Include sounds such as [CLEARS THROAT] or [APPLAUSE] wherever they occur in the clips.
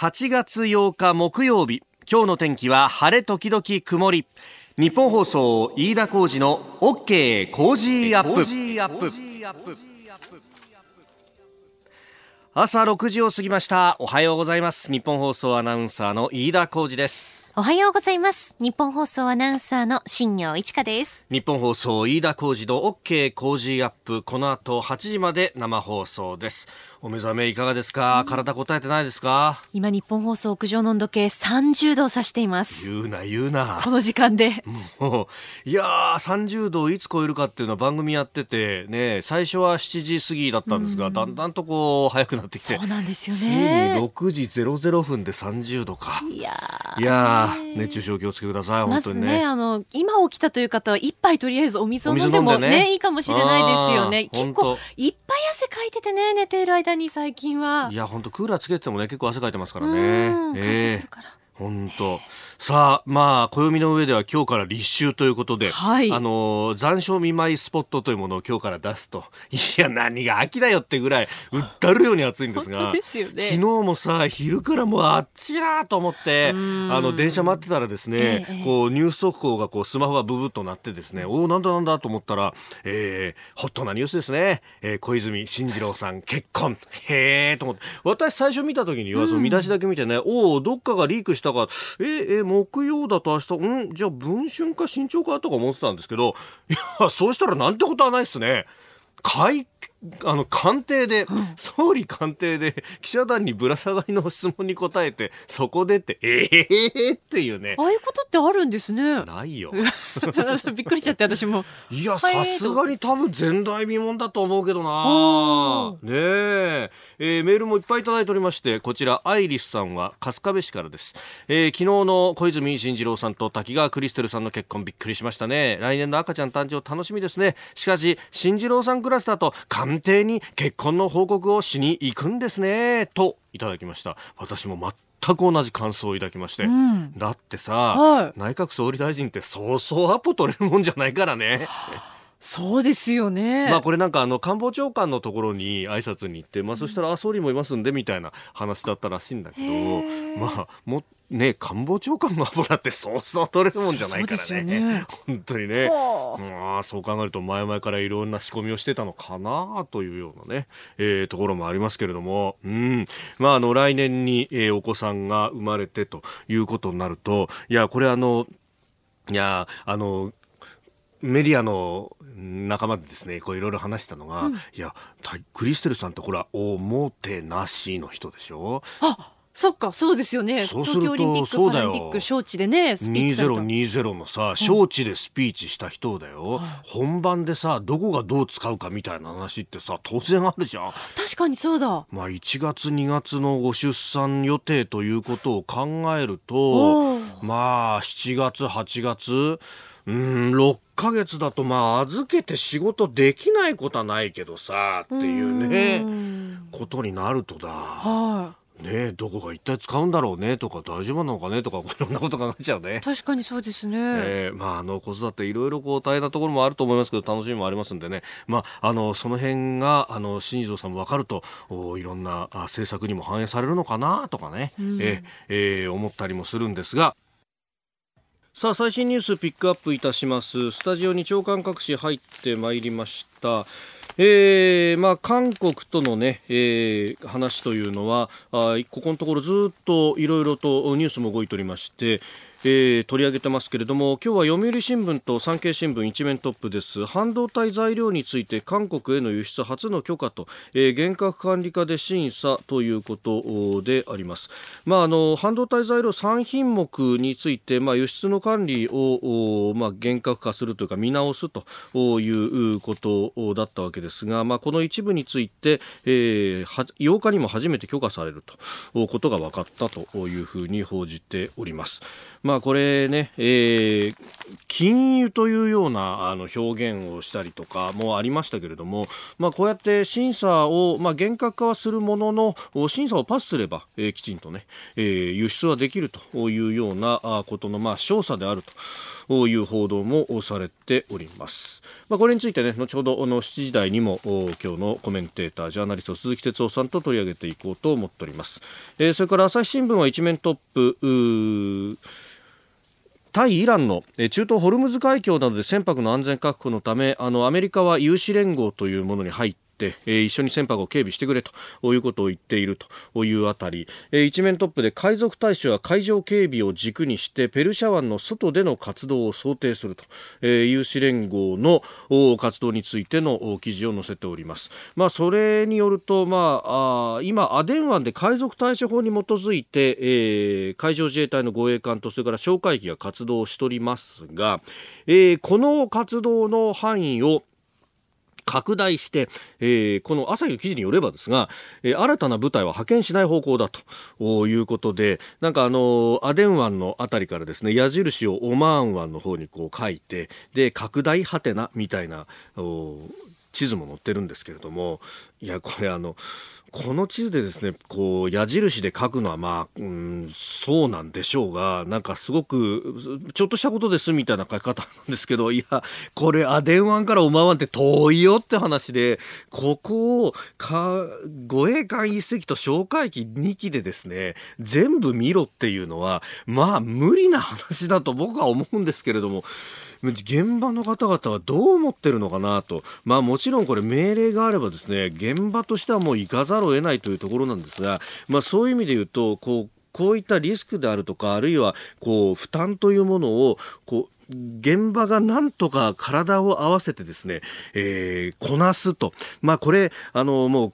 8月8日木曜日。今日の天気は晴れ時々曇り。ニッポン放送飯田浩司の OK Cozy up。朝6時を過ぎました。おはようございます。ニッポン放送アナウンサーの飯田浩司ですおはようございます。ニッポン放送アナウンサーの新行市佳です。ニッポン放送飯田浩司の OK Cozy up。この後8時まで生放送です。お目覚めいかがですか、体答えてないですか？今日本放送屋上の温度計30度を指しています。言うな言うな。この時間で。もういやー30度をいつ超えるかっていうのは番組やっててね最初は7時過ぎだったんですが、だんだんとこう早くなってきて。そうなんですよついにね6時00分で30度か。いやー。いやー熱中症お気をつけください本当にね。ねあの今起きたという方は一杯とりあえずお水を飲んでもねね。いいかもしれないですよね。結構いっぱい汗かいててね寝ている間に最近は。いや本当クーラーつけててもね結構汗かいてますからうねん乾燥するから。本当さあまあ暦の上では今日から立秋ということで、はい。あの残暑見舞いスポットというものを今日から出すといや何が秋だよってぐらいうったるように暑いんですがすよね。昨日もさ昼からもうあっちだと思ってあん。の電車待ってたらですね、ええこうニュース速報がこうスマホがブブッとなってですねおおなんだなんだと思ったら、えー、ホットなニュースですね、えー小泉進次郎さん結婚。へえと思って。私最初見た時にはその見出しだけ見てね、おおどっかがリークしたか。ええ木曜だと明日うん？じゃあ文春か新潮かとか思ってたんですけどいやそうしたらなんてことはないっすね。会あの官邸で、総理官邸で記者団にぶら下がりの質問に答えてそこでってええっていうねああいうことってあるんですねないよ [LAUGHS] びっくりしちゃって私もいや、はいさすがに多分前代未聞だと思うけどなお。ねええーメールもいっぱいいただいておりまして、こちら、アイリスさんは春日部市からです。えー昨日の小泉進次郎さんと滝川クリステルさんの結婚びっくりしましたね。来年の赤ちゃん誕生楽しみですね。しかし、進次郎さんクラスだと官邸に結婚の報告をしに行くんですね。と、いただきました。私も全く同じ感想を抱きまして。んだってさ、はい内閣総理大臣ってそうそうアポ取れるもんじゃないからね。[LAUGHS] そうですよねまあこれなんかあの官房長官のところに挨拶に行って、まあそしたら、あ、総理もいますんでみたいな話だったらしいんだけど、まあもうね、官房長官のアポだってそうそう取れるもんじゃないからね。よね本当にね。はまあそう考えると前々からいろんな仕込みをしてたのかなというようなね、えーところもありますけれども、うん。まああの来年に、えーお子さんが生まれてということになると、いや、これあの、いや、あの、メディアの仲間でですね、こういろいろ話したのが、いや、たクリステルさんってほら、おもてなしの人でしょ？あそっかそうですよね。そうすると東京オリンピックパラリンピック招致でねスピーチされた。2020のさ招致でスピーチした人だよ、本番でさどこがどう使うかみたいな話ってさ当然あるじゃん。確かにそうだ。まあ1月2月のご出産予定ということを考えるおとー。まあ7月8月うん6ヶ月だとまあ預けて仕事できないことはないけどさっていううねん。ことになるとだ。はねえどこが一体使うんだろうねとか大丈夫なのかねとかいろんなこと考えちゃうねい。確かにそうですね、えーまあ、あの子育ていろいろこう大変なところもあると思いますけど楽しみもありますんでね、まあ、あのその辺があの新庄さんも分かるとおいろんなあ政策にも反映されるのかなとかね、えーえー思ったりもするんですが。さあ最新ニュースピックアップいたします。スタジオに長官各紙入ってまいりました。えーまあ、韓国との、ねえー話というのはあここのところずっといろいろとニュースも動いておりまして、えー取り上げてますけれども今日は読売新聞と産経新聞一面トップです半導体材料について韓国への輸出初の許可と、えー厳格管理下で審査ということであります、まあ、あの半導体材料3品目について、まあ、輸出の管理を、まあ、厳格化するというか見直すということだったわけですが、まあ、この一部について、えー8日にも初めて許可されるとことが分かったというふうに報じております。まあこれね、えー禁輸というようなあの表現をしたりとかもありましたけれども、まあこうやって審査を、まあ厳格化はするものの、審査をパスすれば、えーきちんとね、えー輸出はできるというようなことの、まあ、証左であると。いう報道もされております。まあ、これについてね、後ほどの7時台にも今日のコメンテーター、ジャーナリスト鈴木哲夫さんと取り上げていこうと思っております。えー、それから朝日新聞は一面トップ、対イランの中東ホルムズ海峡などで船舶の安全確保のためあのアメリカは有志連合というものに入って、え、一緒に船舶を警備してくれということを言っているというあたり、えー、一面トップで海賊大使は海上警備を軸にしてペルシャ湾の外での活動を想定すると、えー、有志連合の活動についての記事を載せております。まあ、それによると、まあ、あ今、アデン湾で海賊対処法に基づいて、えー、海上自衛隊の護衛艦とそれから哨戒機が活動しておりますが、えー、この活動の範囲を拡大して、えー、この朝日の記事によればですが、えー、新たな部隊は派遣しない方向だということで、なんかあの、アデン湾のあたりからですね、矢印をオマーン湾の方にこう書いて、で、拡大はてなみたいな、地図も載ってるんですけれども、いや、これあの、この地図でですね、こう、矢印で書くのはまあ、うん、そうなんでしょうが、なんかすごく、ちょっとしたことですみたいな書き方なんですけど、いや、これ、アデン湾からオマワンって遠いよって話で、ここを、か、護衛艦一隻と哨戒機2機でですね、全部見ろっていうのは、まあ、無理な話だと僕は思うんですけれども、現場の方々はどう思ってるのかなと、まあ、もちろんこれ命令があればですね現場としてはもう行かざるを得ないというところなんですが、まあ、そういう意味で言うとこうこういったリスクであるとかあるいはこう負担というものをこう現場がなんとか体を合わせてですね、えー、こなすと。まあこれ、あの、もう、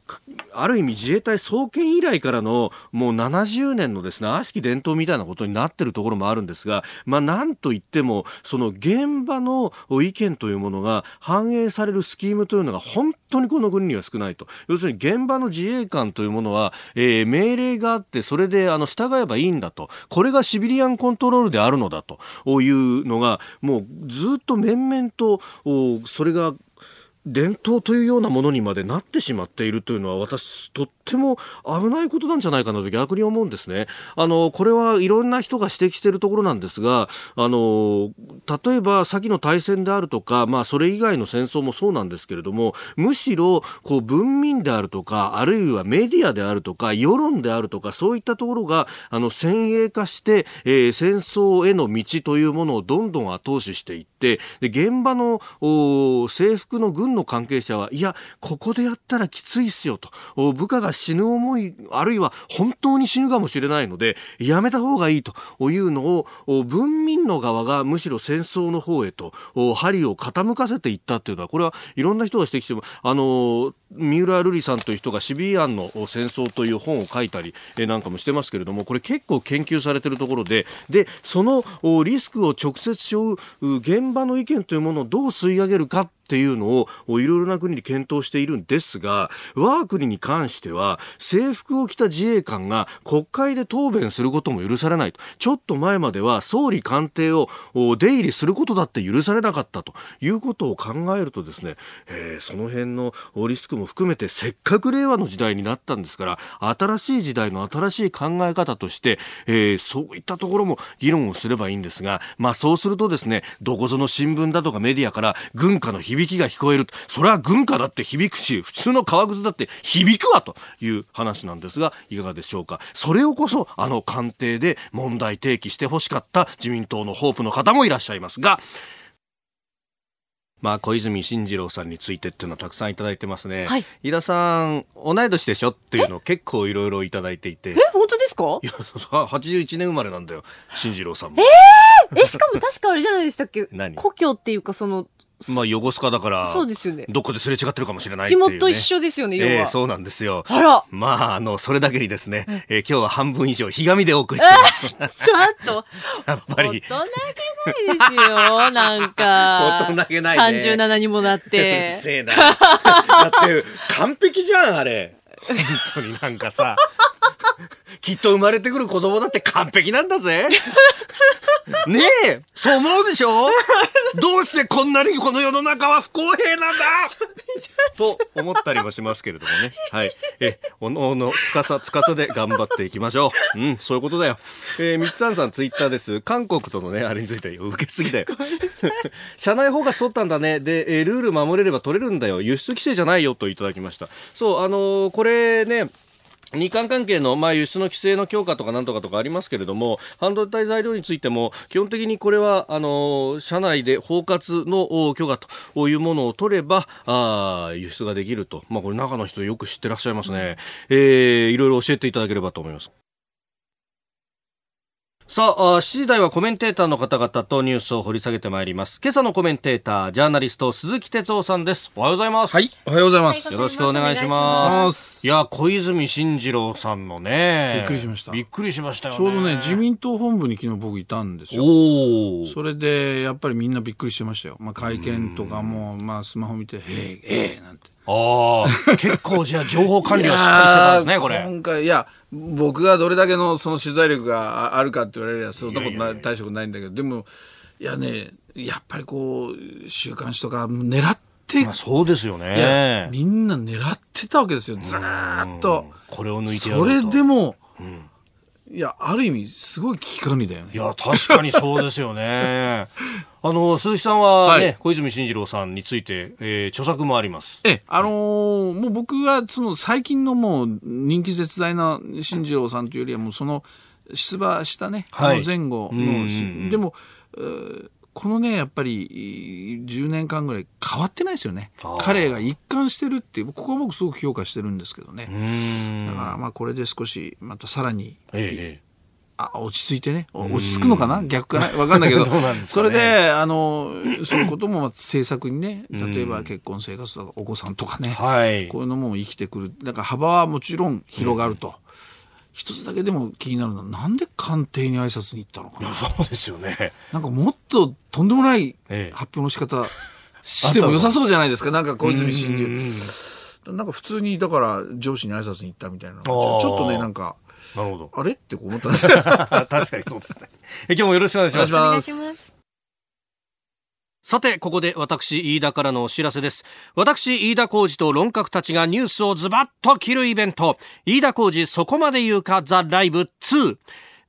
ある意味自衛隊創建以来からのもう70年のですね、悪しき伝統みたいなことになってるところもあるんですが、まあなんといっても、その現場の意見というものが反映されるスキームというのが本当にこの国には少ないと。要するに現場の自衛官というものは、えー、命令があって、それであの従えばいいんだと。これがシビリアンコントロールであるのだというのが、もうずっと面々とそれが伝統というようなものにまでなってしまっているというのは私とっても危ないことなんじゃないかなと逆に思うんですね。あの、これはいろんな人が指摘しているところなんですが、あの、例えば先の大戦であるとか、まあそれ以外の戦争もそうなんですけれども、むしろこう文民であるとか、あるいはメディアであるとか、世論であるとか、そういったところが、あの、先鋭化して、えー、戦争への道というものをどんどん後押ししていって、で、現場の制服の軍の関係者は、いや、ここでやったらきついっすよと、部下が死ぬ思い、あるいは本当に死ぬかもしれないので、やめた方がいいと。いうのを、文民の側がむしろ戦争の方へと、針を傾かせていったっていうのは、これはいろんな人が指摘しても、あの、三浦瑠麗さんという人がシビリアンの戦争という本を書いたりなんかもしてますけれどもこれ結構研究されているところででそのリスクを直接背負う現場の意見というものをどう吸い上げるかっていうのをいろいろな国に検討しているんですが我が国に関しては制服を着た自衛官が国会で答弁することも許されないと。ちょっと前までは総理官邸を出入りすることだって許されなかったと。いうことを考えるとですね、えー、その辺のリスクも含めてせっかく令和の時代になったんですから新しい時代の新しい考え方として、えー、そういったところも議論をすればいいんですがまあそうするとですねどこぞの新聞だとかメディアから軍歌の響きが聞こえる。それは軍歌だって響くし、普通の革靴だって響くわという話なんですが、いかがでしょうか。それをこそ、あの官邸で問題提起してほしかった自民党のホープの方もいらっしゃいますが、まあ、小泉進次郎さんについてっていうのはたくさんいただいてますね。はい。井田さん、同い年でしょっていうのを結構いろいろいただいていて。え、本当ですか？いや、[LAUGHS] 81年生まれなんだよ。進次郎さんも。えー、え、しかも確かあれじゃないでしたっけ？何？故郷っていうかその、まあ、横須賀だから、そうですよね。どこですれ違ってるかもしれない地元一緒ですよね、要は。えー、そうなんですよ。あら。まあ、あの、それだけにですね、えー、今日は半分以上、ひがみでお送りしてます。ちょっと。[LAUGHS] やっぱり。大人げないですよ、なんか。[LAUGHS] 大人げないね。37にもなって。うるせえな。だって、完璧じゃん、あれ。本当になんかさ。[LAUGHS] きっと生まれてくる子供だって完璧なんだぜ。[LAUGHS] ねえ、そう思うでしょ？どうしてこんなにこの世の中は不公平なんだ？[LAUGHS] と思ったりもしますけれどもね。はい。え、おのおの、つかさ、つかさで頑張っていきましょう。うん、そういうことだよ。えー、みっつんさんツイッターです。韓国とのね、あれについて受けすぎだよ。社内法が取ったんだね。で、えー、ルール守れれば取れるんだよ。輸出規制じゃないよといただきました。そう、あのー、これね、日韓関係の、まあ、輸出の規制の強化とかなんとかとかありますけれども、半導体材料についても、基本的にこれは、あの、社内で包括の許可というものを取れば、あ輸出ができると。まあ、これ中の人よく知ってらっしゃいますね。えー、いろいろ教えていただければと思います。さあ、7時台はコメンテーターの方々とニュースを掘り下げてまいります。今朝のコメンテーター、ジャーナリスト、鈴木哲夫さんです。おはようございます。はい、おはようございます。よろしくお願いします。いや、小泉進次郎さんのね。びっくりしました。びっくりしましたよね。ちょうどね、自民党本部に昨日僕いたんですよ。それで、やっぱりみんなびっくりしてましたよ。まあ、会見とかも、まあ、スマホ見て、へえ、ええ、なんて。ああ、結構じゃあ情報管理はしっかりしてたんですね、これ。今回、いや、僕がどれだけのその取材力があるかって言われれば、そんなことない、大したことないんだけど、でも、いやね、やっぱりこう、週刊誌とか狙って、まあ、そうですよね。みんな狙ってたわけですよ、ずっと。これを抜いてそれでも、うんいや、ある意味、すごい危機管理だよね。いや、確かにそうですよね。[LAUGHS] あの、鈴木さんはね、はい、小泉進次郎さんについて、えー、著作もあります。え、あのー、もう僕は、その、最近のもう、人気絶大な進次郎さんというよりは、もうその、出馬したね、はい、あの前後の、でも、このね、やっぱり、10年間ぐらい変わってないですよね。彼が一貫してるっていう、ここは僕すごく評価してるんですけどね。だからまあこれで少し、またさらに、ええ、あ落ち着いてね。落ち着くのかな？逆かな？分かんないけど。[LAUGHS] ね、それであのそういうことも政策にね例えば結婚生活とかお子さんとかね、はい、こういうのも生きてくる。だから幅はもちろん広がると。一つだけでも気になるのはなんで官邸に挨拶に行ったのかな？そうですよね。なんかもっととんでもない発表の仕方 [LAUGHS] しても良さそうじゃないですか。なんか小泉進次なんか普通にだから上司に挨拶に行ったみたいな。ちょっとねなんかなるほど。あれ？って思った。[LAUGHS] 確かにそうですね。今日もよろしくお願いします。お願いします。さて、ここで私、飯田からのお知らせです。私、飯田浩二と論客たちがニュースをズバッと切るイベント、飯田浩二そこまで言うか？ザ・ライブ2。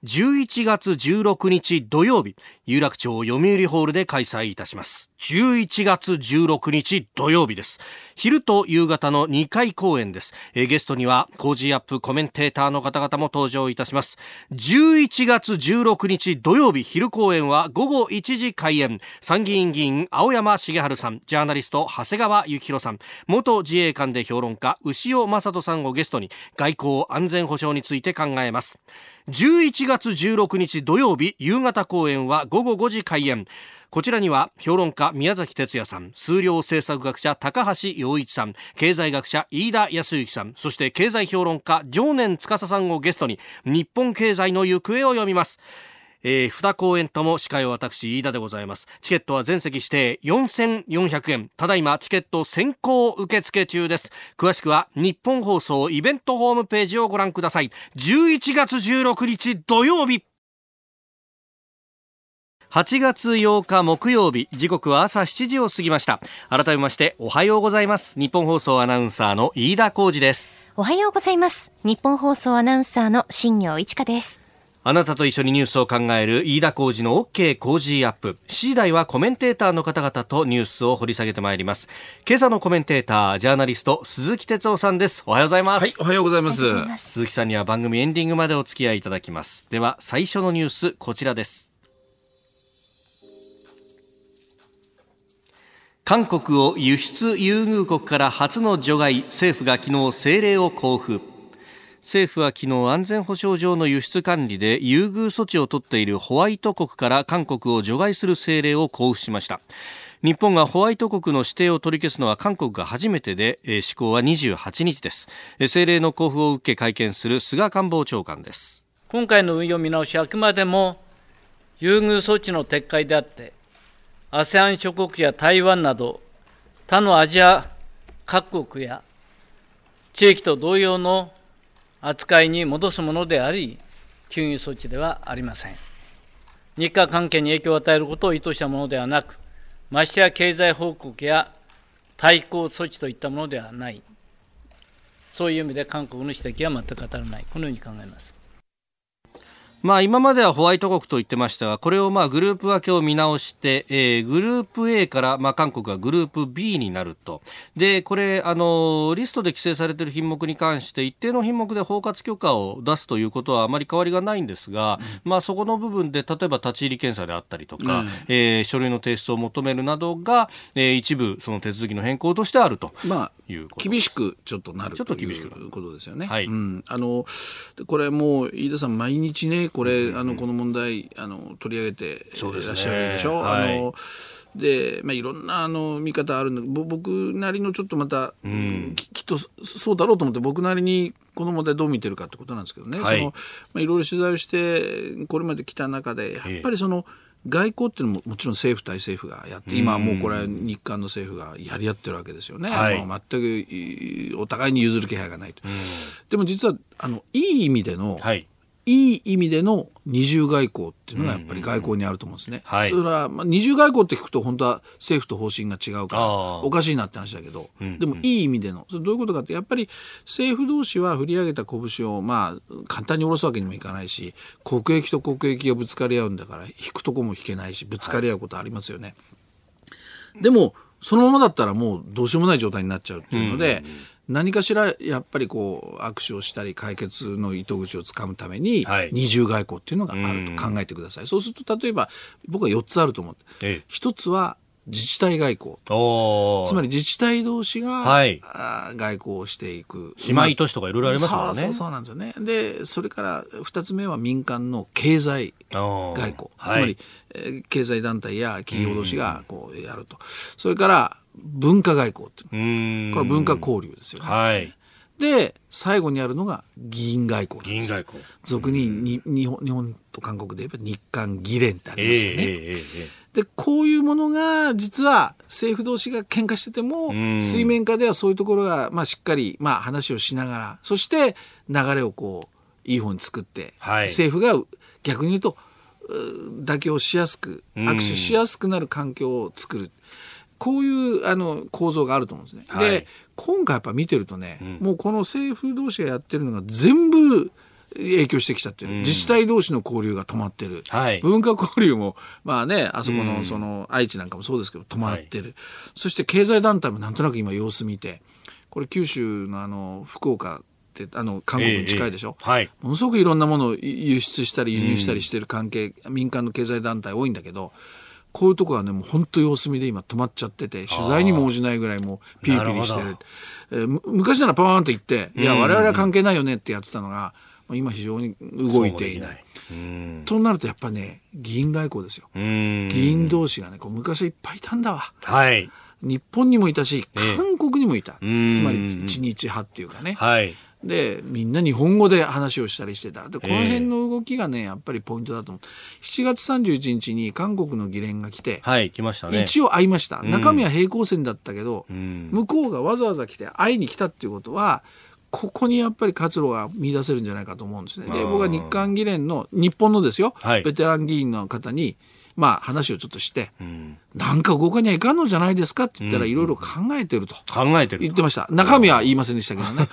11月16日土曜日、有楽町読売ホールで開催いたします。11月16日土曜日です。昼と夕方の2回公演です。えゲストには、コージーアップコメンテーターの方々も登場いたします。11月16日土曜日昼公演は午後1時開演。参議院議員青山繁晴さん、ジャーナリスト長谷川幸洋さん、元自衛官で評論家潮匡人さんをゲストに外交安全保障について考えます。11月16日土曜日夕方公演は午後5時開演こちらには評論家宮崎哲也さん、数量政策学者高橋洋一さん、経済学者飯田康之さん、そして経済評論家常年司さんをゲストに日本経済の行方を読みます。えー、2公演とも司会は私飯田でございます。チケットは全席指定4400円。ただいまチケット先行受付中です。詳しくは日本放送イベントホームページをご覧ください。11月16日土曜日。8月8日木曜日。時刻は朝7時を過ぎました。改めましておはようございます。日本放送アナウンサーの飯田浩二です。おはようございます。日本放送アナウンサーの新業一華です。あなたと一緒にニュースを考える飯田浩二の OK 工事アップ。7時台はコメンテーターの方々とニュースを掘り下げてまいります。今朝のコメンテーター、ジャーナリスト、鈴木哲夫さんです。おはようございます。はい、おはようございます。鈴木さんには番組エンディングまでお付き合いいただきます。では、最初のニュース、こちらです。韓国を輸出優遇国から初の除外、政府が昨日政令を交付。政府は昨日安全保障上の輸出管理で優遇措置を取っているホワイト国から韓国を除外する政令を交付しました。日本がホワイト国の指定を取り消すのは韓国が初めてで、施行は28日です。政令の交付を受け会見する菅官房長官です。今回の運用見直しはあくまでも優遇措置の撤回であって ASEAN 諸国や台湾など他のアジア各国や地域と同様の扱いに戻すものであり、給油措置ではありません。日韓関係に影響を与えることを意図したものではなく、ましてや経済報告や対抗措置といったものではない、そういう意味で韓国の指摘は全く当たらない、このように考えます。まあ、今まではホワイト国と言ってましたがこれをまあグループ分けを見直して、えー、グループ A からまあ韓国がグループ B になると。でこれあのリストで規制されている品目に関して一定の品目で包括許可を出すということはあまり変わりがないんですが、うん、まあ、そこの部分で例えば立ち入り検査であったりとか、うん、えー、書類の提出を求めるなどが、えー、一部その手続きの変更としてあると。まあいうこと厳しくちょっとなるちょっと厳しくなる。ことですよね。はい、うん、あのこれもう飯田さん毎日ねこれ、うん、あのこの問題あの取り上げていらっしゃるでしょ？はい、あので、まあ、いろんなあの見方あるんだけど僕なりのちょっとまた、うん、きっとそうだろうと思って僕なりにこの問題どう見てるかってことなんですけどね、はい、そのまあ、いろいろ取材をしてこれまで来た中でやっぱりその、ええ外交っていうのももちろん政府対政府がやって今はもうこれは日韓の政府がやり合ってるわけですよね、はい、全くお互いに譲る気配がないと、でも実はあのいい意味での、はいいい意味での二重外交っていうのがやっぱり外交にあると思うんですね。うんうん、それは、まあ、二重外交って聞くと本当は政府と方針が違うからおかしいなって話だけど、うんうん、でもいい意味でのそれどういうことかってやっぱり政府同士は振り上げた拳をまあ簡単に下ろすわけにもいかないし国益と国益がぶつかり合うんだから引くとこも引けないしぶつかり合うことありますよね。はい、でもそのままだったらもうどうしようもない状態になっちゃうっていうので、うんうんうん何かしらやっぱりこう握手をしたり解決の糸口をつかむために二重外交っていうのがあると考えてください、はい、そうすると例えば僕は4つあると思って、ええ、1つは自治体外交。つまり自治体同士が、はい、外交をしていく。姉妹都市とかいろいろありますからね。そうそうなんですよね。でそれから2つ目は民間の経済外交、はい、つまり、えー、経済団体や企業同士がこうやると、それから文化外交っていうこれ文化交流ですよね。はい。で、最後にあるのが議員外交議員外交。俗にに日本日本と韓国で言えば日韓議連ってありますよね。えーえー、で、こういうものが実は政府同士が喧嘩してても、水面下ではそういうところが、まあ、しっかり、まあ、話をしながら、そして流れをこう、いい方に作って、はい、政府が逆に言うと、妥協しやすく、握手しやすくなる環境を作る。こういうあの構造があると思うんですね。はい、で今回やっぱ見てるとね、うん、もうこの政府同士がやってるのが全部影響してきちゃってる、うん、自治体同士の交流が止まってる、はい、文化交流もまあねあそこのその愛知なんかもそうですけど止まってる、はい、そして経済団体もなんとなく今様子見てこれ九州のあの福岡ってあの韓国に近いでしょ、えーえーはい、ものすごくいろんなものを輸出したり輸入したりしてる関係、うん、民間の経済団体多いんだけどこういうとこはね、もう本当様子見で今止まっちゃってて、取材にも応じないぐらいもうピリピリしてる。えー、昔ならパーンと言って、いや、我々は関係ないよねってやってたのが、今非常に動いていない。となるとやっぱね、議員外交ですよ。議員同士がね、こう昔いっぱいいたんだわ。はい。日本にもいたし、韓国にもいた。えー、つまり一日派っていうかね。はい。でみんな日本語で話をしたりしてた。でこの辺の動きがねやっぱりポイントだと思う。7月31日に韓国の議連が来て、はい、来ましたね。一応会いました、中身は平行線だったけど、うん、向こうがわざわざ来て会いに来たっていうことはここにやっぱり活路が見出せるんじゃないかと思うんですね。で僕は日韓議連の日本のですよ、はい、ベテラン議員の方にまあ話をちょっとして、うん、なんか動かにはいかんのじゃないですかって言ったらいろいろ考えてると。考えてる。言ってました。中身は言いませんでしたけどね。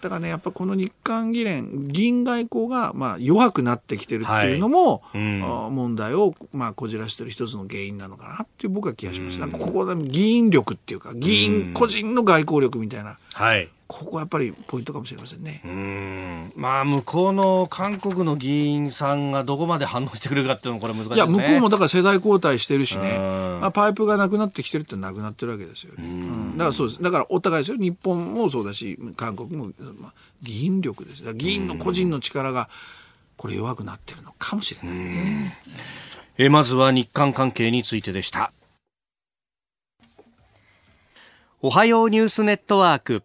だからね、やっぱこの日韓議連、議員外交がまあ弱くなってきてるっていうのも、はいうん、問題をまあこじらしてる一つの原因なのかなっていう僕は気がします。うん、ここで議員力っていうか、議員個人の外交力みたいな。はいここはやっぱりポイントかもしれませんね。うんまあ向こうの韓国の議員さんがどこまで反応してくれるかっていうのもこれ難しい、ね、いや向こうもだから世代交代してるしね、まあ、パイプがなくなってきてるってなくなってるわけですよ。ね。うん。だからそうです。だからお互いですよ。日本もそうだし韓国も、まあ、議員力です。議員の個人の力がこれ弱くなってるのかもしれないね。えまずは日韓関係についてでした。おはようニュースネットワーク。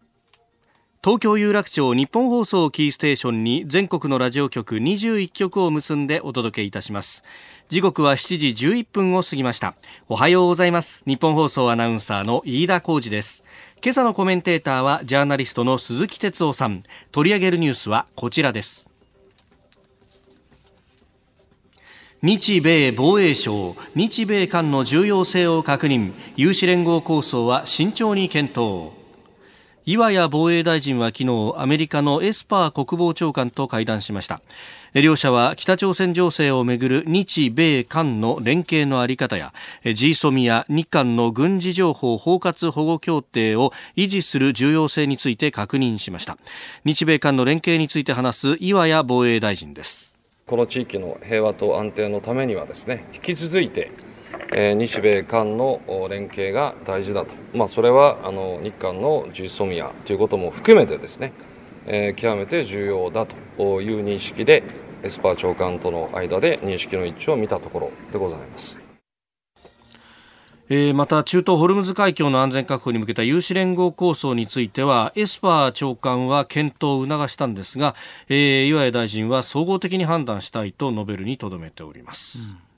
東京有楽町日本放送キーステーションに全国のラジオ局21局を結んでお届けいたします時刻は7時11分を過ぎました。おはようございます。日本放送アナウンサーの飯田浩二です。今朝のコメンテーターはジャーナリストの鈴木哲夫さん。取り上げるニュースはこちらです。日米防衛省日米間の重要性を確認。有志連合構想は慎重に検討。岩谷防衛大臣は昨日アメリカのエスパー国防長官と会談しました。両者は北朝鮮情勢をめぐる日米韓の連携のあり方や GSOM や日韓の軍事情報包括保護協定を維持する重要性について確認しました。日米韓の連携について話す岩屋防衛大臣です。この地域の平和と安定のためにはですね引き続いて日米韓の連携が大事だと、まあ、それはあの日韓の GSOMIA ということも含めてですね、えー、極めて重要だという認識でエスパー長官との間で認識の一致を見たところでございます。えー、また中東ホルムズ海峡の安全確保に向けた有志連合構想についてはエスパー長官は検討を促したんですが、えー、岩谷大臣は総合的に判断したいと述べるにとどめております。うん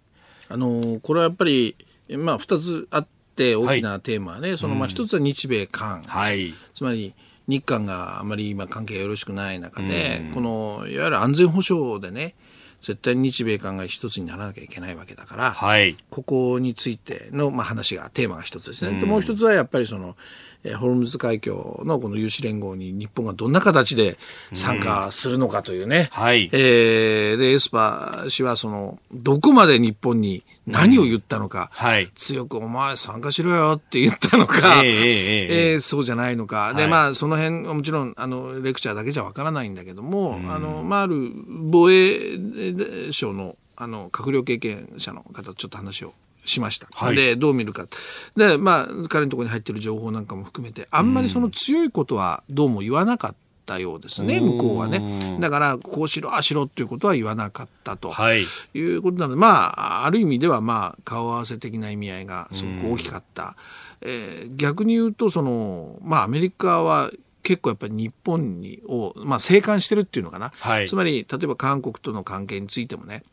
あのこれはやっぱり、まあ、2つあって大きなテーマはね、はい、そのまあ1つは日米韓、はい、つまり日韓があまり今関係がよろしくない中で、このいわゆる安全保障でね絶対に日米韓が一つにならなきゃいけないわけだから、はい、ここについての、まあ、話がテーマが一つですね。でもう一つはやっぱりそのえホルムズ海峡のこの有志連合に日本がどんな形で参加するのかというね、うん、はい、えー、でエスパー氏はそのどこまで日本に何を言ったのか、うんはい、強くお前参加しろよって言ったのか、えー、えー、えー、そうじゃないのか、でまあその辺もちろんあのレクチャーだけじゃわからないんだけども、うん、あのまあ、ある防衛省のあの閣僚経験者の方とちょっと話をしました。はい、で、どう見るか。で、まあ、彼のところに入ってる情報なんかも含めて、あんまりその強いことはどうも言わなかったようですね、向こうはね。だから、こうしろ、ああしろっていうことは言わなかったと、はい、いうことなので、まあ、ある意味では、まあ、顔合わせ的な意味合いがすごく大きかった。えー、逆に言うと、その、まあ、アメリカは、結構やっぱり日本にを、まあ、静観してるっていうのかな、はい、つまり例えば韓国との関係についてもね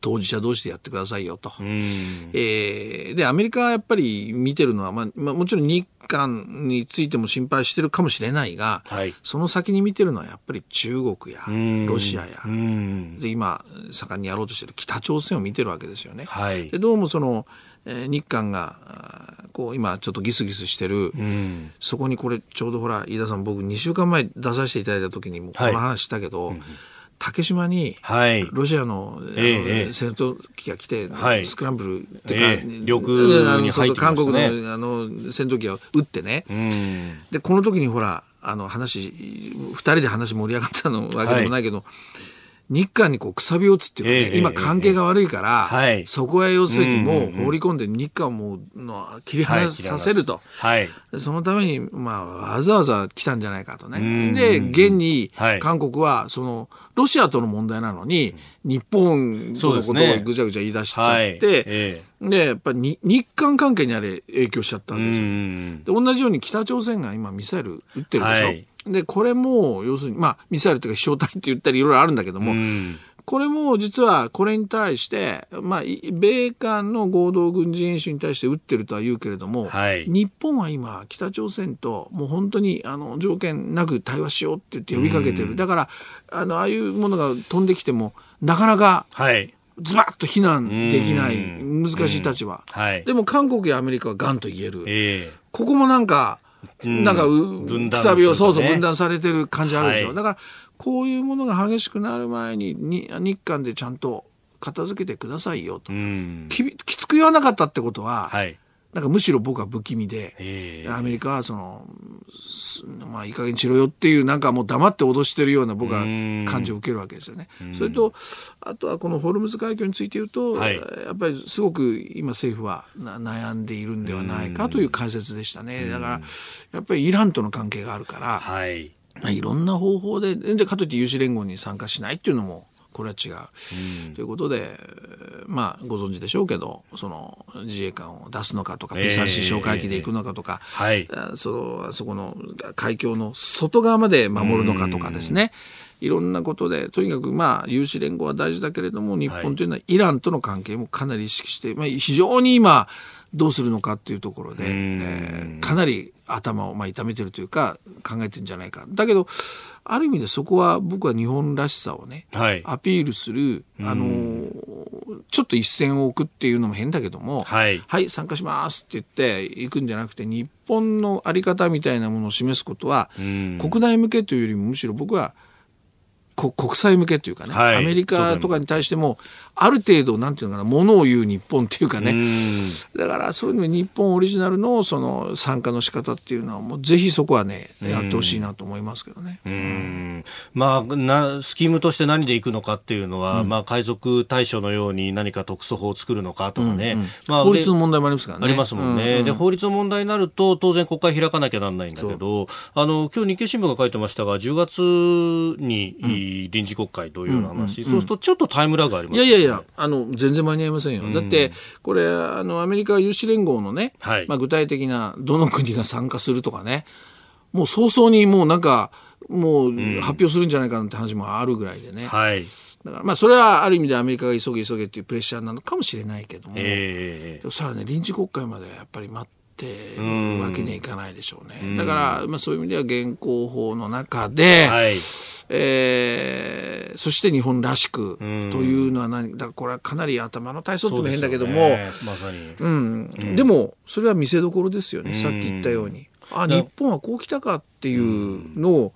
当事者同士でやってくださいよと。えー、で、アメリカはやっぱり見てるのは、まあ、まあ、もちろん日韓についても心配してるかもしれないが、はい、その先に見てるのはやっぱり中国やロシアや、で、今、盛んにやろうとしてる北朝鮮を見てるわけですよね。はい、でどうもその、えー、日韓が、こう今ちょっとギスギスしてる、そこにこれちょうどほら飯田さん僕2週間前出させていただいた時にもこの話したけど、はいうん竹島に、ロシアの,、え戦闘機が来て、スクランブルっていうか、領空に入って韓国のあの戦闘機を撃ってね、でこの時にほらあの話2人で話盛り上がったのわけでもないけど、日韓にこうくさびをつっていうかね、えー、今関係が悪いから、えー、そこへ要するにもう放り込んで日韓をもうの切り離させると、はい、そのために、まあ、わざわざ来たんじゃないかとね。で、現に韓国はそのロシアとの問題なのに、日本とのことをぐちゃぐちゃ言い出しちゃって、えー、でやっぱり日韓関係にあれ影響しちゃったんですよ。で同じように北朝鮮が今ミサイル撃ってるでしょ。はいで、これも、要するに、まあ、ミサイルというか飛翔体って言ったりいろいろあるんだけども、これも実はこれに対して、まあ、米韓の合同軍事演習に対して撃ってるとは言うけれども、はい、日本は今、北朝鮮ともう本当にあの条件なく対話しようって言って呼びかけてる。だから、あの、ああいうものが飛んできても、なかなか、ズバッと非難できない難しい立場。はい、でも韓国やアメリカはガンと言える。えー、ここもなんか、なんか、くさびを、そうそう分断されてる感じあるでしょ。はい、だから、こういうものが激しくなる前にに、日韓でちゃんと片付けてくださいよと。ききつく言わなかったってことは、はい、なんかむしろ僕は不気味で、アメリカはその、まあいい加減にしろよっていうなんかもう黙って脅してるような僕は感じを受けるわけですよね。それと、あとはこのホルムズ海峡について言うと、はい、やっぱりすごく今政府は悩んでいるんではないかという解説でしたね。だから、やっぱりイランとの関係があるから、はい、まあ、いろんな方法で、じゃかといって有志連合に参加しないっていうのも、これは違う。うん、ということで、まあ、ご存知でしょうけど、その自衛官を出すのかとか、P3C 哨戒機で行くのかとか、はい、そのそこの海峡の外側まで守るのかとかですね。いろんなことで、とにかくまあ、有志連合は大事だけれども、日本というのはイランとの関係もかなり意識して、まあ、非常に今、どうするのかっていうところで、えー、かなり頭をまあ痛めてるというか考えてるんじゃないか。だけどある意味でそこは僕は日本らしさをね、はい、アピールする、あのちょっと一線を置くっていうのも変だけども、はい。参加しますって言って行くんじゃなくて、日本のあり方みたいなものを示すことは、ん。国内向けというよりもむしろ僕は、こ国際向けというかね、はい。アメリカとかに対しても、ある程度、なんていうのかな、ものを言う日本っていうかね、うん。だからそういうの日本オリジナルのその参加の仕方っていうのはもうぜひそこはねやってほしいなと思いますけどね。うん。まあ、なスキームとして何でいくのかっていうのは、まあ、海賊対処のように何か特措法を作るのかとかね、まあ、で法律の問題もありますからね。ありますもんね、ううで法律の問題になると当然国会開かなきゃならないんだけどあの今日日経新聞が書いてましたが10月に、臨時国会という話、そうするとちょっとタイムラグがありますよね。いやいやいや、あの、全然間に合いませんよ。だって、これ、あの、アメリカ有志連合のね、はい。まあ、具体的な、どの国が参加するとかね、もう早々にもうなんか、もう発表するんじゃないかなって話もあるぐらいでね。はい。だから、まあ、それはある意味でアメリカが急げ急げっていうプレッシャーなのかもしれないけども、えでもさらね、臨時国会までやっぱり待ってるわけにはいかないでしょうね。だから、まあ、そういう意味では現行法の中で、ーはいえーそして日本らしくというのは何だこれはかなり頭の体操っても変だけども、まさに、うん。でもそれは見せどころですよね、さっき言ったように。あ日本はこう来たかっていうのを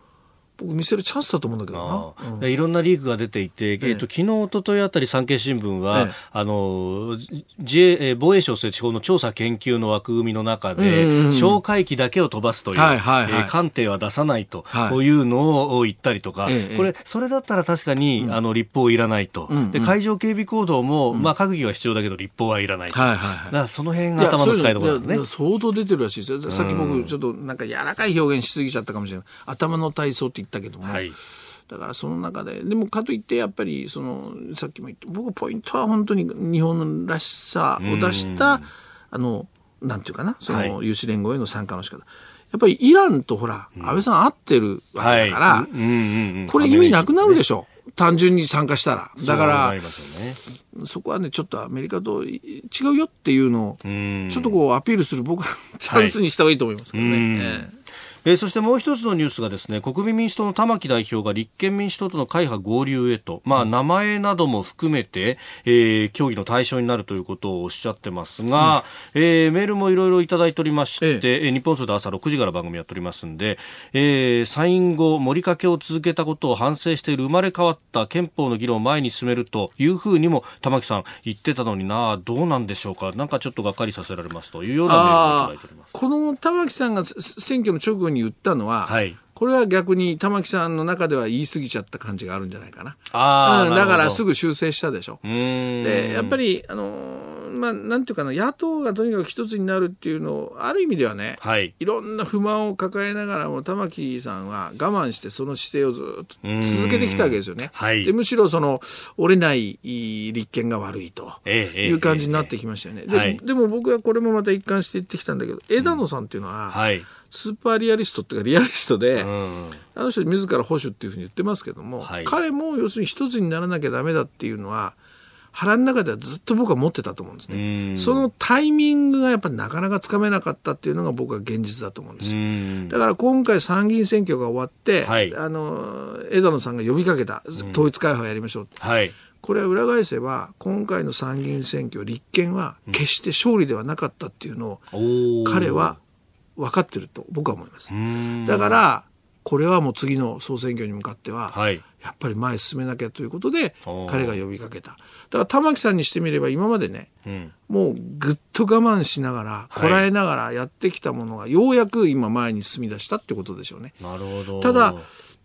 僕見せるチャンスだと思うんだけどな。ああ。いろんなリークが出ていて、えっと昨日一昨日あたり産経新聞は、ええ。あの自衛えー防衛省設置法の調査研究の枠組みの中で、うんうんうん哨戒機だけを飛ばすという、はいはいはい。えー艦艇は出さないと、はい。こういうのを言ったりとか、ええこれそれだったら確かに、あの立法いらないと、んうん。で海上警備行動も、まあ閣議は必要だけど立法はいらないと、はいはいはい。だその辺が頭の使いどころそういうのいなんですね。や相当出てるらしいですよ。さっき僕ちょっとなんか柔らかい表現しすぎちゃったかもしれない。頭の体操って言ったけども。はい。だからその中で、でもかといってやっぱりそのさっきも言った僕ポイントは本当に日本らしさを出したあのなんていうかなその有志連合への参加の仕方。やっぱりイランとほら、安倍さん会ってるわけだから、これ意味なくなるでしょ。単純に参加したら。だからそこはねちょっとアメリカと違うよっていうのをん。ちょっとこうアピールする僕は [LAUGHS] チャンスにした方がいいと思いますけどね。うんえええーそしてもう一つのニュースがですね国民民主党の玉木代表が立憲民主党との会派合流へと、まあ、名前なども含めて、えー協議の対象になるということをおっしゃってますが、えーメールもいろいろいただいておりまして、ええ。ー日本総で朝6時から番組やっておりますんで、えー、参院後盛りかけを続けたことを反省している生まれ変わった憲法の議論を前に進めるというふうにも玉木さん言ってたのになどうなんでしょうか。なんかちょっとがっかりさせられますというようなメールをいただいております。この玉木さんがす選挙の直後に言ったのは、はいこれは逆に玉木さんの中では言い過ぎちゃった感じがあるんじゃないかな。あーうん、だからすぐ修正したでしょ。うーんでやっぱり、あのーまあ、なんていうかな野党がとにかく一つになるっていうのをある意味ではね、はいいろんな不満を抱えながらも玉木さんは我慢してその姿勢をずっと続けてきたわけですよね。はいでむしろその折れない立憲が悪いとええええいう感じになってきましたよね。はいででも僕はこれもまた一貫して言ってきたんだけど枝野さんっていうのは、はい。スーパーリアリストっていうかリアリストで、うん。あの人自ら保守っていうふうに言ってますけども、はい彼も要するに一つにならなきゃダメだっていうのは腹の中ではずっと僕は持ってたと思うんですね。そのタイミングがやっぱりなかなかつかめなかったっていうのが僕は現実だと思うんですよ。うんだから今回参議院選挙が終わって、はいあの枝野さんが呼びかけた統一会派やりましょうって、はい。これは裏返せば今回の参議院選挙立憲は決して勝利ではなかったっていうのを彼は分かってると僕は思います。んだからこれはもう次の総選挙に向かっては、はい。やっぱり前へ進めなきゃということで彼が呼びかけた。だから玉木さんにしてみれば今までね、うん。もうぐっと我慢しながら、こらえながらやってきたものがようやく今前に進み出したってことでしょうね。なるほど。ただ、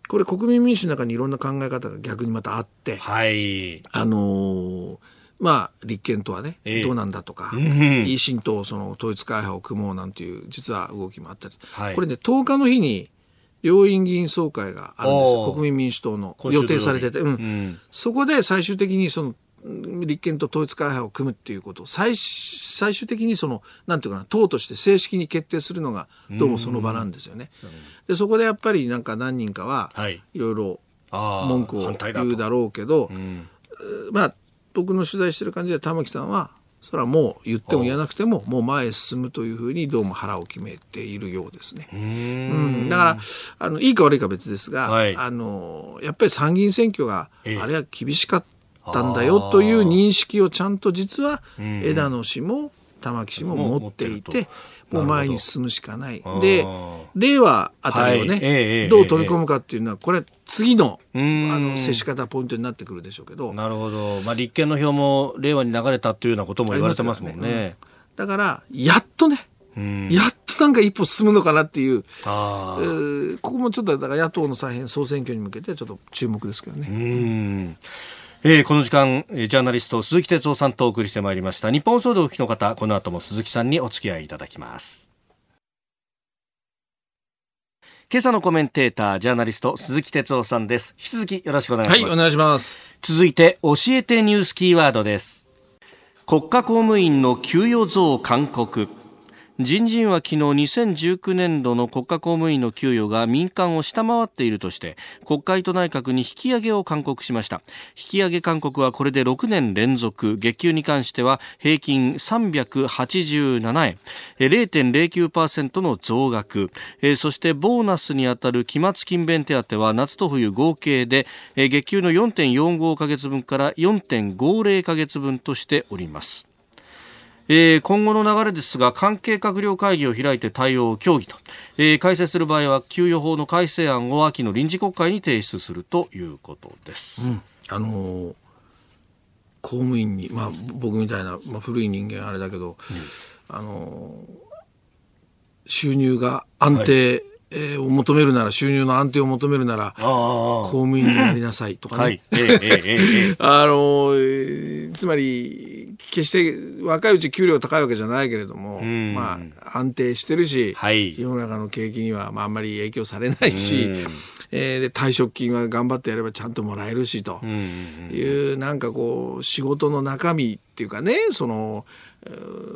これ国民民主の中にいろんな考え方が逆にまたあって、はい。あのーまあ、立憲とはね、ええ。どうなんだとか、ん。維新とその統一会派を組もうなんていう、実は動きもあったり、はい。これね、10日の日に、両院議員総会があるんですよ。国民民主党の予定されてて、うん。うん。そこで最終的にその、うん立憲と統一会派を組むっていうこと。を最最終的にそのなんていうかな党として正式に決定するのがどうもその場なんですよね。でそこでやっぱりなんか何人かははい。いろいろ文句を言うだろうけど、んまあ僕の取材してる感じで玉木さんはそれはもう言っても言わなくてももう前へ進むというふうにどうも腹を決めているようですね。ううん。ん、だからあのいいか悪いか別ですが、はい。あのやっぱり参議院選挙がええ。あれは厳しかったんだよという認識をちゃんと実は枝野氏も玉木氏も持っていて、もう前に進むしかない。で、令和あたりをね、はいえー、どう取り込むかっていうのは、これ次の、あの、接し方ポイントになってくるでしょうけど。なるほど。まあ、立憲の票も令和に流れたっていうようなことも言われてますもんね。ねだから、やっとね、やっとなんか一歩進むのかなっていう、あここもちょっとだから野党の再編総選挙に向けてちょっと注目ですけどね。うんえー、この時間、ジャーナリスト鈴木哲夫さんとお送りしてまいりました。日本総動お聞きの方この後も鈴木さんにお付き合いいただきます。今朝のコメンテータージャーナリスト鈴木哲夫さんです。引き続きよろしくお願いします。はいお願いします。続いて教えてニュースキーワードです。国家公務員の給与増勧告人事院は昨日2019年度の国家公務員の給与が民間を下回っているとして国会と内閣に引き上げを勧告しました。引き上げ勧告はこれで6年連続。月給に関しては平均387円。0.09%の増額。そしてボーナスにあたる期末勤勉手当は夏と冬合計で月給の4.45ヶ月分から4.50ヶ月分としております。えー、今後の流れですが関係閣僚会議を開いて対応を協議と、えー、改正する場合は給与法の改正案を秋の臨時国会に提出するということです。うん、あのー、公務員に、まあ、僕みたいな、まあ、古い人間あれだけど、うん、あのー、収入が安定、はい。えー、を求めるなら、収入の安定を求めるなら、公務員になりなさいとかね。はい、[LAUGHS] あの、えー、つまり、決して若いうち給料高いわけじゃないけれども、まあ、安定してるし、はい、世の中の景気には、まあ、あんまり影響されないし、えー、で退職金は頑張ってやればちゃんともらえるしという、なんかこう仕事の中身っていうかねその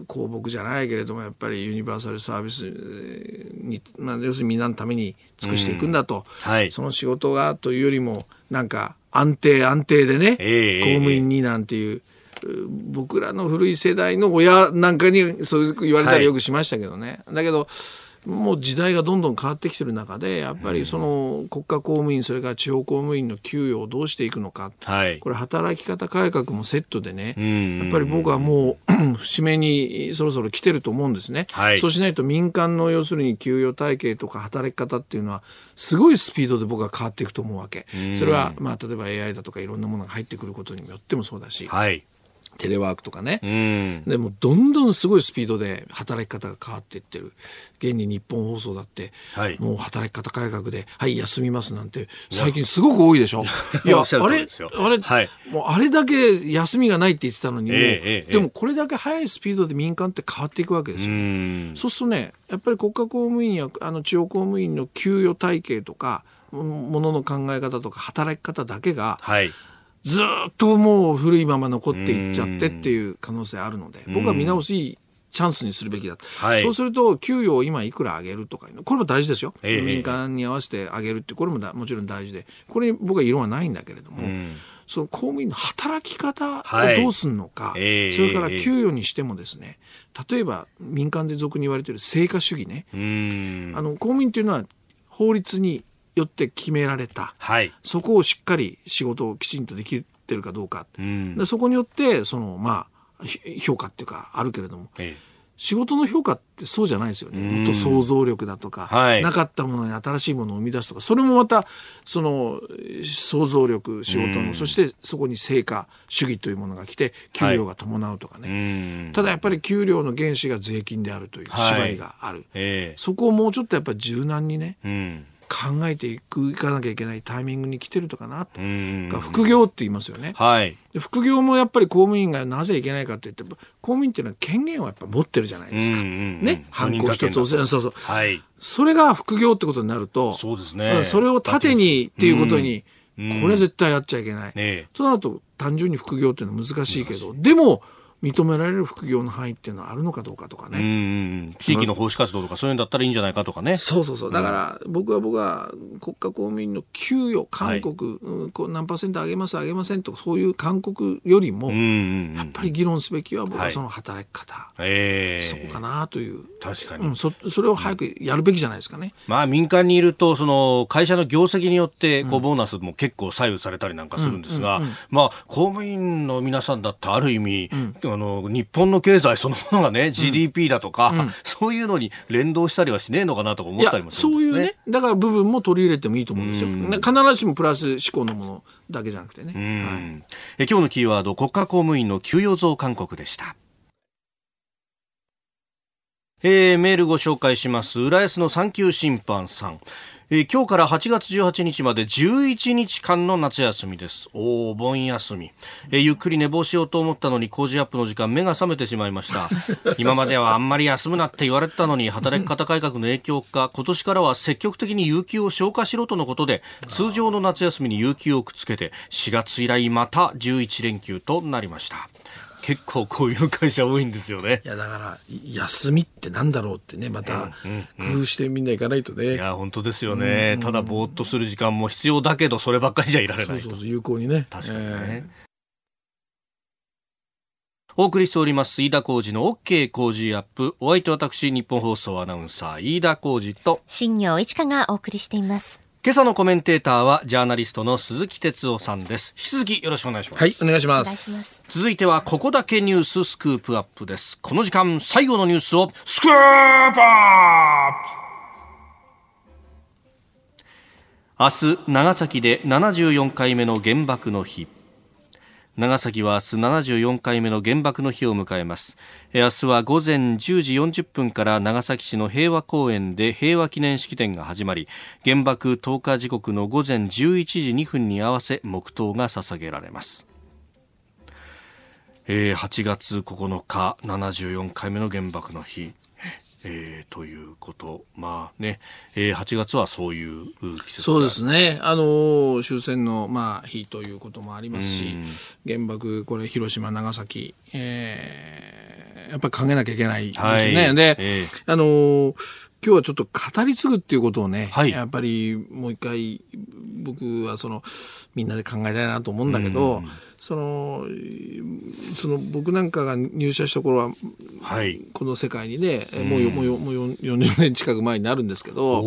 公僕じゃないけれどもやっぱりユニバーサルサービスに、まあ、要するにみんなのために尽くしていくんだと、うん。はい、その仕事がというよりもなんか安定安定でね、えー、公務員になんていう。僕らの古い世代の親なんかにそう言われたりよくしましたけどね、はい、だけどもう時代がどんどん変わってきてる中でやっぱりその国家公務員それから地方公務員の給与をどうしていくのか、はい、これ働き方改革もセットでねやっぱり僕はもう [CLEARS THROAT] 節目にそろそろ来てると思うんですね、はい、そうしないと民間の要するに給与体系とか働き方っていうのはすごいスピードで僕は変わっていくと思うわけ。それはまあ例えば AI だとかいろんなものが入ってくることによってもそうだし、はいテレワークとかね、うん、でもどんどんすごいスピードで働き方が変わっていってる。現に日本放送だって、はい、もう働き方改革ではい休みますなんて最近すごく多いでしょ？いやあれ？あれ、はい、もうあれだけ休みがないって言ってたのに、えー、でもこれだけ速いスピードで民間って変わっていくわけですよ、そうするとねやっぱり国家公務員やあの地方公務員の給与体系とかものの考え方とか働き方だけが、はいずっともう古いまま残っていっちゃってっていう可能性あるので、僕は見直しチャンスにするべきだ、はい、そうすると給与を今いくら上げるとかこれも大事ですよ、えー、民間に合わせて上げるってこれももちろん大事で。これに僕は異論はないんだけれども、その公務員の働き方をどうするのか、はいえー、それから給与にしてもですね例えば民間で俗に言われている成果主義ね。あの公務員っていうのは法律によって決められた、はい、そこをしっかり仕事をきちんとできてるかどうか、うん、でそこによってそのまあ評価っていうかあるけれども、ええ、仕事の評価ってそうじゃないですよね。もっと想像力だとか、はい、なかったものに新しいものを生み出すとか、それもまた、その、想像力、仕事の、そしてそこに成果主義というものが来て、給料が伴うとかね。はい、ただやっぱり給料の原資が税金であるという縛りがある。はいえ。ー、そこをもうちょっとやっぱり柔軟にね、うん考えていくいかなきゃいけないタイミングに来てるとかなと。副業って言いますよね、はい、副業もやっぱり公務員がなぜいけないかって言って公務員っていうのは権限をやっぱ持ってるじゃないですか、ね？犯行一つをそうそう、はい、それが副業ってことになるとそうですね。それを縦にっていうことに、これは絶対やっちゃいけない、ね、となると単純に副業っていうのは難しいけどでも認められる副業の範囲っていうのはあるのかどうかとかね。うん地域の奉仕活動とかそういうんだったらいいんじゃないかとかね。そうそうそう。だから、僕は僕は国家公務員の給与、韓国、はい、こう何パーセント上げます、上げませんとそういう勧告よりも、やっぱり議論すべきは僕はその働き方、はい、そこかなという。確かに、うん、そ。それを早くやるべきじゃないですかね。まあ民間にいると、その会社の業績によってこうボーナスも結構左右されたりなんかするんですが、まあ公務員の皆さんだってある意味、うん、あの日本の経済そのものがね、GDP だとか、うん、そういうのに連動したりはしねえのかなとか思ったりもする、ね、そういうね、だから部分も取り入れてもいいと思うんですよ。必ずしもプラス思考のものだけじゃなくてね。はい、え今日のキーワード、国家公務員の給与増勧告でした。えー、メールご紹介します。浦安の産休審判さん。えー、今日から8月18日まで11日間の夏休みです。おお盆休み、えー、ゆっくり寝坊しようと思ったのに工事アップの時間目が覚めてしまいました。[LAUGHS] 今まではあんまり休むなって言われてたのに働き方改革の影響か、今年からは積極的に有給を消化しろとのことで、通常の夏休みに有給をくっつけて、4月以来また11連休となりました。結構こういう会社多いんですよね。いや、だから、休みってなんだろうってね、また、工夫してみんな行かないとね。いや、本当ですよね。ただ、ぼーっとする時間も必要だけど、そればっかりじゃいられないそうそう有効にね。確かにね。えーお送りしております飯田浩二の OK 工事アップお相手私日本放送アナウンサー飯田浩二と新業一華がお送りしています今朝のコメンテーターはジャーナリストの鈴木哲夫さんです。引き続きよろしくお願いします。はいお願いします。続いてはここだけニューススクープアップです。この時間最後のニュースをスクープアップ。明日長崎で74回目の原爆の日長崎は明日74回目の原爆の日を迎えます。明日は午前10時40分から長崎市の平和公園で平和記念式典が始まり原爆投下時刻の午前11時2分に合わせ黙祷が捧げられます。えー、8月9日74回目の原爆の日。えー、ということ、まあね、えー、8月はそういう季節そうですね、あの終戦の、まあ、日ということもありますし、原爆、これ、広島、長崎、えー、やっぱり考えなきゃいけないですよね。はい、で、えー、あの今日はちょっと語り継ぐっていうことをね、はい、やっぱりもう一回、僕はその、みんなで考えたいなと思うんだけど、うん。そのその僕なんかが入社した頃は、はい、この世界にね、うん、もうもうもう40年近く前になるんですけど、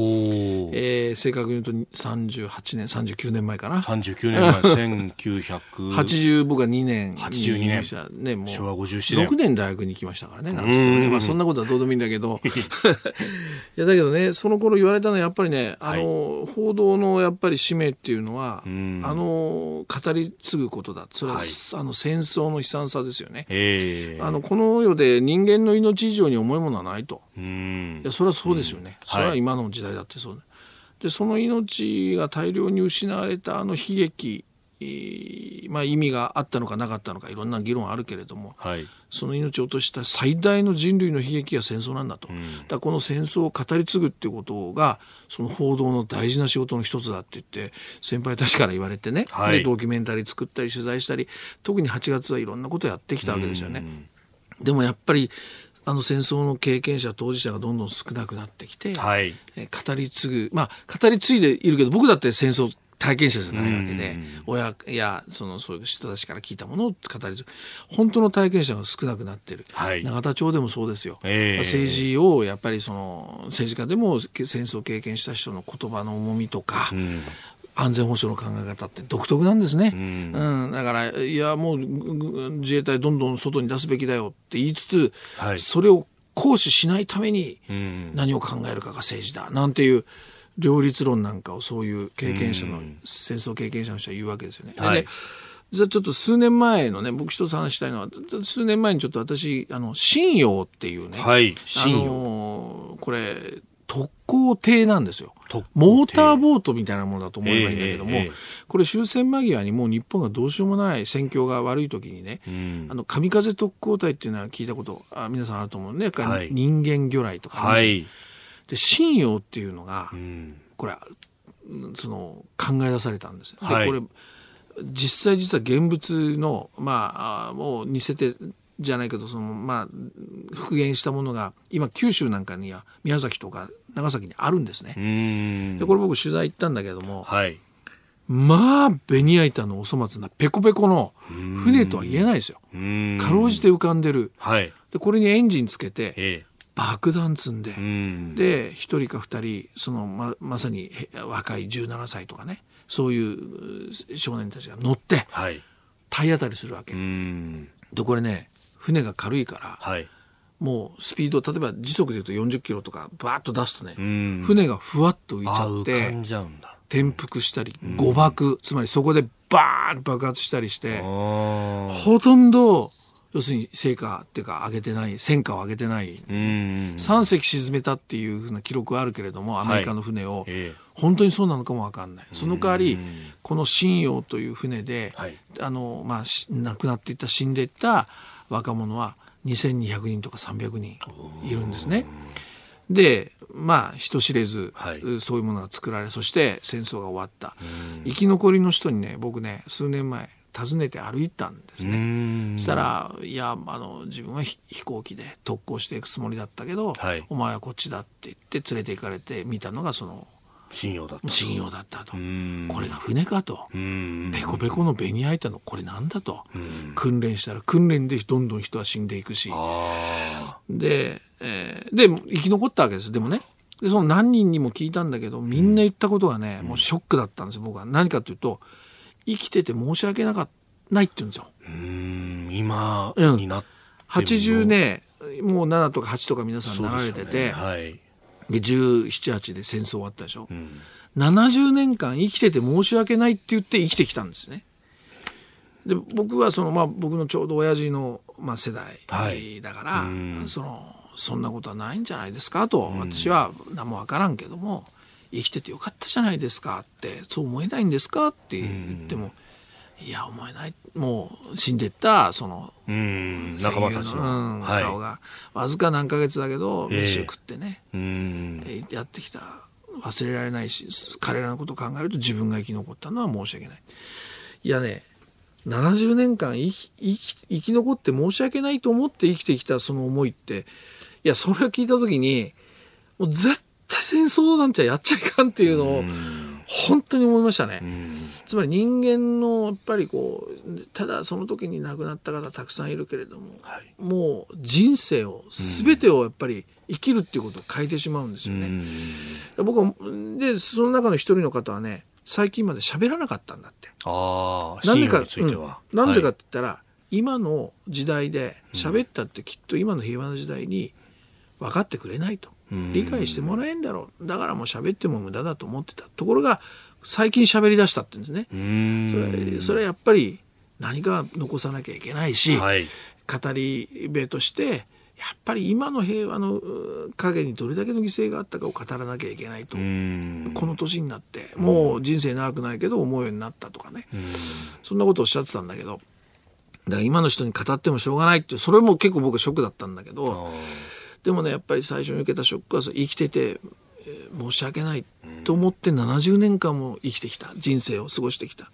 えー、正確に言うと38年39年前かな。39年前1980僕は2年82年。ね。もう昭和57年。6年大学に行きましたからねなんつってね、まあ、そんなことはどうでもいいんだけど [LAUGHS] いやだけどねその頃言われたのはやっぱりねあの、はい、報道のやっぱり使命っていうのは、あの語り継ぐことだ。それは、はい、あの戦争の悲惨さですよね、えー、あのこの世で人間の命以上に重いものはないと。いやそれはそうですよね、それは今の時代だってそう、でその命が大量に失われたあの悲劇まあ、意味があったのかなかったのかいろんな議論あるけれども、はい、その命を落とした最大の人類の悲劇が戦争なんだと、うん、だこの戦争を語り継ぐっていうことがその報道の大事な仕事の一つだって言って先輩たちから言われてね、はい、でドキュメンタリー作ったり取材したり特に8月はいろんなことをやってきたわけですよね。うん、でもやっぱりあの戦争の経験者当事者がどんどん少なくなってきて、はい、語り継ぐまあ語り継いでいるけど僕だって戦争体験者じゃないわけで、親やそのそういう人たちから聞いたものを語り本当の体験者が少なくなってる、はい、永田町でもそうですよ、えー、政治をやっぱりその政治家でも戦争を経験した人の言葉の重みとか、うん。安全保障の考え方って独特なんですね、うん、うん、だからいやもう自衛隊どんどん外に出すべきだよって言いつつ、はい、それを行使しないために何を考えるかが政治だ。なんていう両立論なんかをそういう経験者の、戦争経験者の人は言うわけですよね。はい、で実はちょっと数年前のね僕一つ話したいのは数年前にちょっと私あの信用っていうね、はい、あのこれ特攻艇なんですよ。モーターボートみたいなものだと思えばいいんだけども、えーえー、これ終戦間際にもう日本がどうしようもない戦況が悪い時にね、うん、あの神風特攻隊っていうのは聞いたことあ皆さんあると思うね、はい、人間魚雷とか、ね、はいで信用っていうのが、これその考え出されたんですで、これ実際実は現物のまあもう似せてじゃないけどそのまあ復元したものが今九州なんかには宮崎とか長崎にあるんですね。でこれ僕取材行ったんだけども、はい、まあベニヤ板のお粗末なペコペコの船とは言えないですよ。かろうじて浮かんでる。はい、でこれにエンジンつけて、ええ、爆弾積んで、ん。で一人か二人そのままさに若い17歳とかね。そういう少年たちが乗って、はい、体当たりするわけ。でこれね船が軽いから、はい、もうスピード例えば時速でいうと40キロとかバーッと出すとね船がふわっと浮いちゃって転覆したり誤爆つまりそこでバーン爆発したりしてほとんど要するに成果っていうか上げてない戦果を上げてない。3隻沈めたっていうふうな記録はあるけれどもアメリカの船を、はいえ。ー、本当にそうなのかも分かんない。その代わりこの「信用」という船で、はい、あのまあ、亡くなっていった死んでいった若者は2200人とか300人いるんですね。でまあ人知れず、はい、そういうものが作られそして戦争が終わった。生き残りの人にね僕ね数年前訪ねて歩いたんですね。そしたら「いやあの自分は飛行機で特攻していくつもりだったけど、はい、お前はこっちだ」って言って連れて行かれて見たのがその信用だった信用だったと。これが船かと。ペコペコのベニヤ板のこれなんだと。訓練したら訓練でどんどん人は死んでいくし。で,、えー、で生き残ったわけです。でもね。でその何人にも聞いたんだけどみんな言ったことがね、もうショックだったんですよ僕は。何かというと生きてて申し訳なかないって言うんですよ。うん今になって、うん、80ねもう7とか8とか皆さんなられてて、ね。はい、で1718で戦争終わったでしょ、うん、70年間生きてて申し訳ないって言って生きてきたんですね。で僕はその、まあ、僕のちょうど親父の、まあ、世代だから、はい、そのそんなことはないんじゃないですかと、私は何も分からんけども生きててよかったじゃないですかってそう思えないんですかって言っても、いや思えないもう死んでったその仲間たちの、うんはい、顔が。わずか何ヶ月だけど飯を食ってね、えー、やってきた。忘れられないし彼らのことを考えると自分が生き残ったのは申し訳ない。いやね70年間生き生き残って申し訳ないと思って生きてきたその思いっていやそれを聞いた時にもう絶対戦争なんちゃやっちゃいかんっていうのを本当に思いましたね。つまり人間のやっぱりこうただその時に亡くなった方たくさんいるけれども、はい、もう人生を全てをやっぱり生きるっていうことを変えてしまうんですよね。僕はでその中の一人の方はね最近まで喋らなかったんだって。あなんでか、うん、なんでかって言ったら、はい、今の時代で喋ったってきっと今の平和な時代に分かってくれないと。理解してもらえんだろう。だからもう喋っても無駄だと思ってたところが最近喋り出したって言うんですね。それそれはやっぱり何か残さなきゃいけないし、はい、語り部としてやっぱり今の平和の陰にどれだけの犠牲があったかを語らなきゃいけないと。この年になってもう人生長くないけど思うようになったとかね。そんなことをおっしゃってたんだけどだから今の人に語ってもしょうがないってそれも結構僕はショックだったんだけどでもねやっぱり最初に受けたショックは生きてて、えー、申し訳ないと思って70年間も生きてきた。人生を過ごしてきた。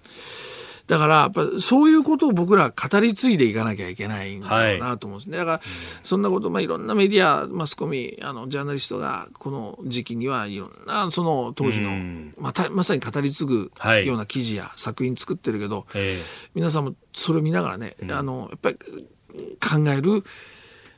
だから、やっぱそういうことを僕ら語り継いでいかなきゃいけないんだろうなと思うんですね。はい、だから、そんなこと、まあ、いろんなメディア、マスコミ、あの、ジャーナリストが、この時期にはいろんな、その当時の、また、まさに語り継ぐような記事や作品作ってるけど、はい、皆さんもそれを見ながらね、あの、やっぱり考える、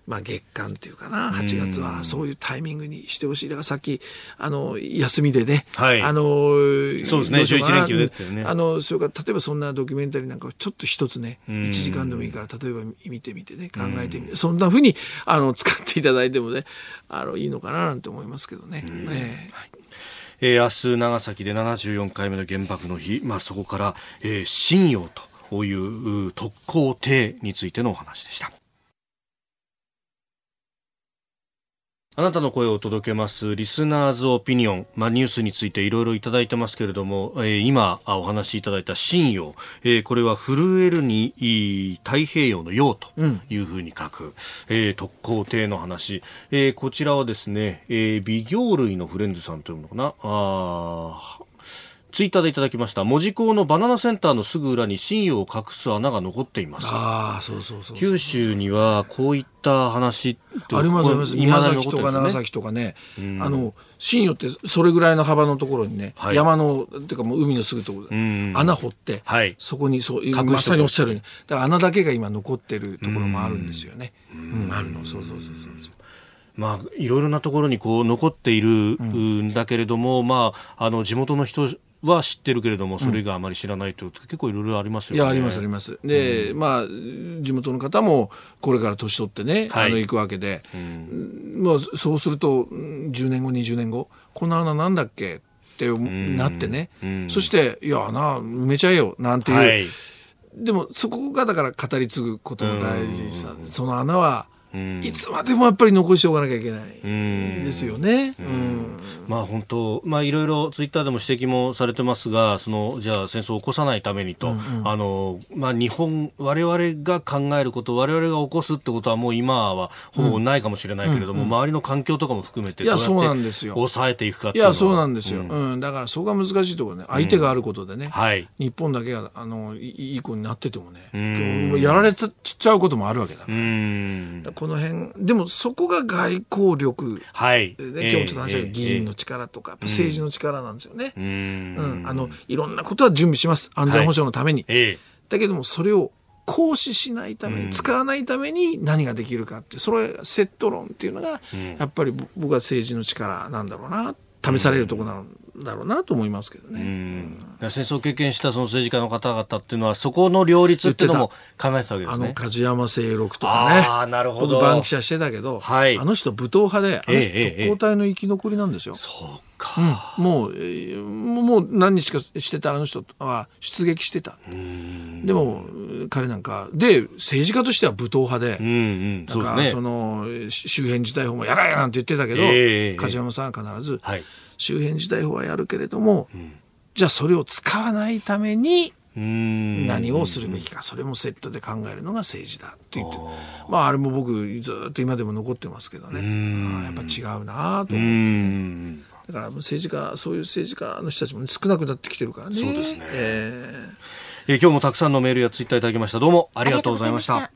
まあ、月間っていうかな8月はそういうタイミングにしてほしい。だからさっきあの休みでね、はい、あのそうですね。11連休でってね。あのそれから例えばそんなドキュメンタリーなんかをちょっと一つね1時間でもいいから例えば見てみてね考えてみて。そんなふうにあの使っていただいてもねあのいいのかななんて思いますけどね。ねはい。えー、明日長崎で74回目の原爆の日、まあ、そこから、えー、信用という特攻艇についてのお話でした。あなたの声を届けますリスナーズオピニオン、まあ、ニュースについていろいろいただいてますけれども、えー、今お話しいただいた信用、えー、これは震えるに太平洋の洋というふうに書く、うん、えー、特攻艇の話、えー、こちらはですね、えー、微行類のフレンズさんというのかな。あツイッターでいただきました。門司港のバナナセンターのすぐ裏に信用を隠す穴が残っています。ああそうそうそう九州にはこういった話ってありますあります。宮崎とか長崎とかね、あの新予ってそれぐらいの幅のところにね、はい。山のっていうかもう海のすぐところ穴掘って、はい。そこにそうまさにおっしゃるように。だから穴だけが今残ってるところもあるんですよね。うん。あるの。そうそうそうそうまあ、いろいろなところにこう残っているんだけれども、まあ、あの地元の人は知ってるけれども、それがあまり知らないということ、結構いろいろありますよね。いやありますあります。で、まあ地元の方もこれから年取ってね、はい。あの行くわけで、まあそうするとうん10年後20年後この穴なんだっけ？ってなってね、そしていや穴埋めちゃえよなんていう。はい。でもそこがだから語り継ぐことの大事さ、その穴はいつまでもやっぱり残しておかなきゃいけない。ですよね。うん。まあ本当、まあいろいろツイッターでも指摘もされてますが、その、じゃあ戦争を起こさないためにと、あの、まあ日本、我々が考えること、我々が起こすってことはもう今はほぼないかもしれないけれども、周りの環境とかも含めて、どうやってそうなんですよ。抑えていくかっていうのは。いやそうなんですよ、うん。だからそこが難しいところね。相手があることでね、はい。日本だけがあのいいい子になっててもね。やられちゃうこともあるわけだかうら。ん。この辺でもそこが外交力はい。ね、今日ちょっと話したけど議員の力とか、政治の力なんですよね。うん。うん、あのいろんなことは準備します安全保障のために、ええ。だけどもそれを行使しないために、使わないために何ができるかってそれセット論っていうのが、やっぱり僕は政治の力なんだろうな試されるところなんだろうなと思いますけどね。戦争を経験したその政治家の方々っていうのは、そこの両立っていうのも考えてたわけですあのね。梶山清六とかね。あーなるほど僕、バンキシャしてたけど、はいあの人武闘派で、あの人ええええ特攻隊の生き残りなんですよ。そうか。もう、えーもう何日かしてたあの人は出撃してた。でも、彼なんか、で、政治家としては武闘派で、うんうん。なんか、その、し周辺事態法もやらやなんて言ってたけど、ええ梶山さんは必ず、はい。周辺事態法はやるけれども、じゃあそれを使わないために、うん。何をするべきか、それもセットで考えるのが政治だって言ってまああれも僕ずっと今でも残ってますけどねやっぱ違うなとう思うん。だから政治家そういう政治家の人たちも少なくなってきてるからねそうですねええー今日もたくさんのメールやツイッターいただきました。どうも。ありがとうございました